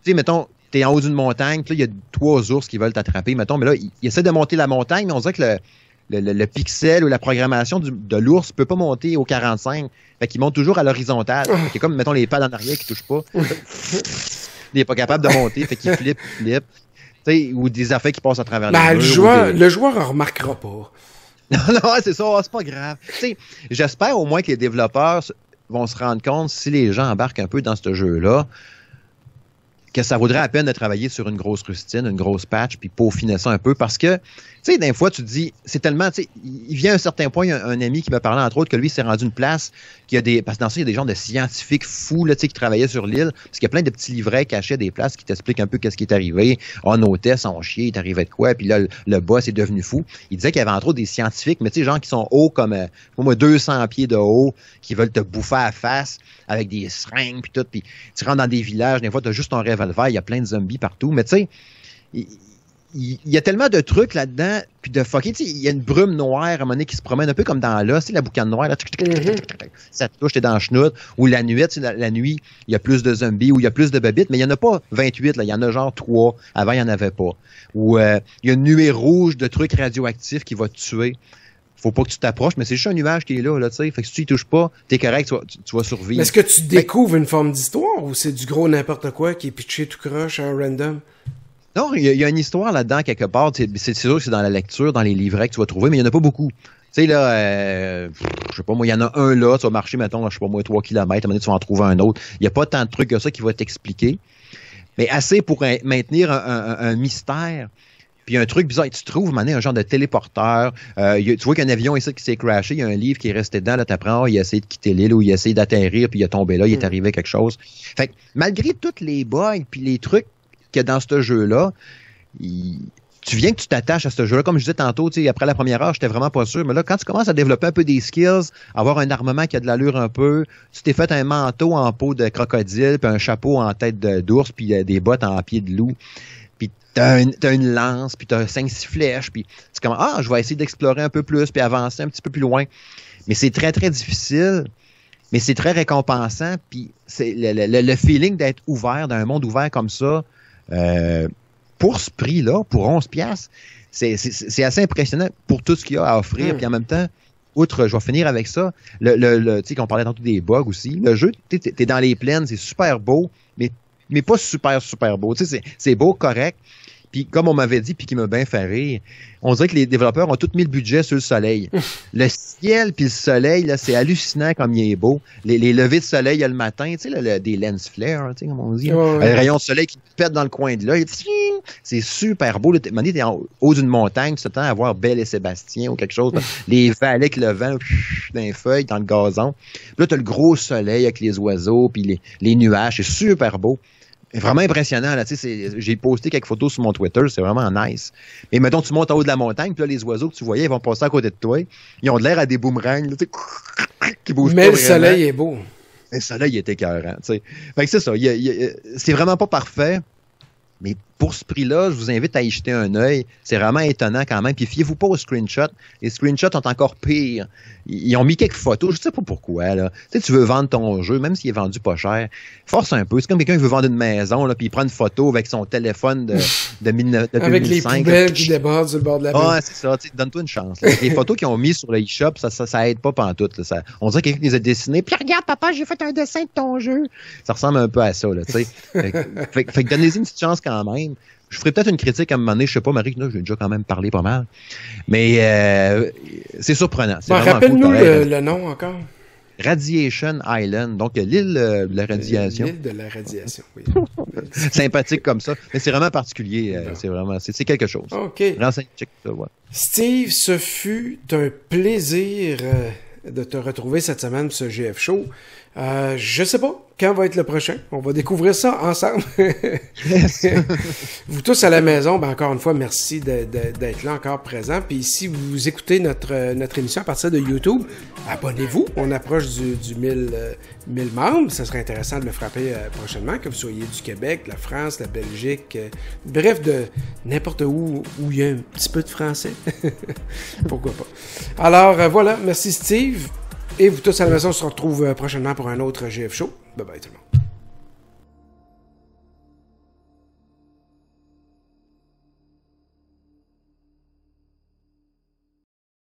[SPEAKER 2] sais, mettons, t'es en haut d'une montagne, puis là, il y a trois ours qui veulent t'attraper, mettons, mais là, il, essaie de monter la montagne, mais on dirait que le, pixel ou la programmation de l'ours peut pas monter au 45. Fait qu'il monte toujours à l'horizontale. Ah. Fait comme, mettons, les pads en arrière qui touchent pas. il est pas capable de monter, fait qu'il flippe, flippe ou des affaires qui passent à travers
[SPEAKER 1] ben, le joueur. Le joueur ne remarquera pas.
[SPEAKER 2] non, non, c'est ça, c'est pas grave. J'espère au moins que les développeurs vont se rendre compte si les gens embarquent un peu dans ce jeu-là, que ça vaudrait la peine de travailler sur une grosse rustine, une grosse patch, puis peaufiner ça un peu, parce que, tu sais, d'un fois, tu te dis, c'est tellement, tu sais, il vient à un certain point, il y a un, ami qui m'a parlé, entre autres, que lui s'est rendu une place, qu'il y a des, parce que dans ça, il y a des gens de scientifiques fous, là, tu sais, qui travaillaient sur l'île, parce qu'il y a plein de petits livrets cachés des places qui t'expliquent un peu qu'est-ce qui est arrivé. Oh, nos tests ont chié, il arrivé de quoi, puis là, le, boss est devenu fou. Il disait qu'il y avait entre autres des scientifiques, mais tu sais, gens qui sont hauts comme, euh, moins 200 pieds de haut, qui veulent te bouffer à face avec des seringues, puis tout, puis tu rentres dans des villages, des fois, tu juste ton il y a plein de zombies partout. Mais tu sais, il, y a tellement de trucs là-dedans, puis de fucking, il y a une brume noire à un moment donné qui se promène un peu comme dans là, c'est la boucane noire, là, ça te touche, t'es dans le chenoute, ou la nuit, la, la, nuit, il y a plus de zombies, ou il y a plus de babites, mais il y en a pas 28, là, il y en a genre 3, avant il y en avait pas. Ou euh, il y a une nuée rouge de trucs radioactifs qui va te tuer faut pas que tu t'approches, mais c'est juste un nuage qui est là, là, tu sais. Fait que si tu y touches pas, t'es correct, tu vas, tu, vas survivre.
[SPEAKER 1] Est-ce que tu découvres une forme d'histoire ou c'est du gros n'importe quoi qui est pitché tout croche à random?
[SPEAKER 2] Non, il y, a une histoire là-dedans quelque part. C'est sûr que c'est dans la lecture, dans les livrets que tu vas trouver, mais il y en a pas beaucoup. Tu sais, là, euh, je sais pas, moi, il y en a un là, tu vas marcher, mettons, je sais pas, moi, 3 km, à un moment donné, tu vas en trouver un autre. Il y a pas tant de trucs que ça qui vont t'expliquer, mais assez pour maintenir un mystère puis un truc bizarre, tu trouves, maintenant, un genre de téléporteur. Euh, tu vois qu'un avion ici qui s'est crashé, il y a un livre qui est resté dedans, là, t'apprends, il a essayé de quitter l'île ou il a essayé d'atterrir, puis il est tombé là, il est hmm. arrivé quelque chose. Fait que, malgré toutes les bugs puis les trucs qu'il y a dans ce jeu-là, tu viens que tu t'attaches à ce jeu-là. Comme je disais tantôt, après la première heure, j'étais vraiment pas sûr. Mais là, quand tu commences à développer un peu des skills, avoir un armement qui a de l'allure un peu, tu t'es fait un manteau en peau de crocodile, puis un chapeau en tête d'ours, puis euh, des bottes en pied de loup t'as une lance, puis t'as cinq, six flèches, puis c'est comme, ah, je vais essayer d'explorer un peu plus, puis avancer un petit peu plus loin. Mais c'est très, très difficile, mais c'est très récompensant, puis c'est le, feeling d'être ouvert, dans un monde ouvert comme ça, euh, pour ce prix-là, pour 11 piastres, c'est assez impressionnant pour tout ce qu'il y a à offrir, hmm. puis en même temps, outre, je vais finir avec ça, le, le, tu sais, qu'on parlait tantôt des bugs aussi, le jeu, t'es es dans les plaines, c'est super beau, mais mais pas super, super beau. Tu sais, c'est beau, correct. Puis comme on m'avait dit, puis qui m'a bien fait rire, on dirait que les développeurs ont tout mis le budget sur le soleil. le ciel puis le soleil, là, c'est hallucinant comme il est beau. Les, les levées de soleil le matin, tu sais, des lens flares, tu sais, comme on dit. Un rayon de soleil qui pète dans le coin de l'œil. C'est super beau. Tu es en haut d'une montagne, tu t'attends à voir Belle et Sébastien ou quelque chose. les vallées avec le vent dans les feuilles, dans le gazon. Puis là, tu as le gros soleil avec les oiseaux, puis les, les nuages. C'est super beau vraiment impressionnant. Là, j'ai posté quelques photos sur mon Twitter, c'est vraiment nice. Mais mettons, tu montes en haut de la montagne, puis là, les oiseaux que tu voyais, ils vont passer à côté de toi. Ils ont de l'air à des boomerangs là,
[SPEAKER 1] qui bougent Mais le soleil est beau.
[SPEAKER 2] Le soleil est écœurant. Fait que c'est ça. C'est vraiment pas parfait. Mais pour ce prix-là, je vous invite à y jeter un œil. C'est vraiment étonnant quand même. Puis fiez-vous pas aux screenshots. Les screenshots sont encore pires. Ils ont mis quelques photos, je sais pas pourquoi. Là. Tu sais, tu veux vendre ton jeu, même s'il est vendu pas cher, force un peu. C'est comme quelqu'un qui veut vendre une maison, là, puis il prend une photo avec son téléphone de, de, 2005.
[SPEAKER 1] Avec les poubelles qui débordent sur le bord de la
[SPEAKER 2] Ah, c'est ça. Donne-toi une chance. les photos qu'ils ont mis sur le eShop, ça, ça, ça aide pas pantoute. Là. Ça, on dirait que quelqu'un les a dessinés. Puis regarde, papa, j'ai fait un dessin de ton jeu. Ça ressemble un peu à ça. Là, fait, fait, fait que donnez-y une petite chance quand même. Je ferai peut-être une critique à un moment donné, je sais pas, Marie, là, j'ai déjà quand même parlé pas mal. Mais euh, c'est surprenant.
[SPEAKER 1] Rappelle-nous le, nom encore.
[SPEAKER 2] Radiation Island, donc l'île de la radiation.
[SPEAKER 1] L'île de la radiation, oui.
[SPEAKER 2] Sympathique comme ça. Mais c'est vraiment particulier. Euh, c'est vraiment, c'est quelque chose.
[SPEAKER 1] OK.
[SPEAKER 2] Check ça, ouais.
[SPEAKER 1] Steve, ce fut un plaisir euh, de te retrouver cette semaine pour ce GF Show. Euh, je sais pas, quand va être le prochain. On va découvrir ça ensemble. vous tous à la maison, ben encore une fois, merci d'être là encore présent. Puis si vous écoutez notre, notre émission à partir de YouTube, abonnez-vous. On approche du, du 1000, 1000 euh, membres. Ça serait intéressant de le frapper euh, prochainement, que vous soyez du Québec, la France, la Belgique, bref, de n'importe où où il y a un petit peu de français. Pourquoi pas. Alors voilà, merci Steve. Et vous tous à la maison, on se retrouve prochainement pour un autre GF Show. Bye bye tout le monde.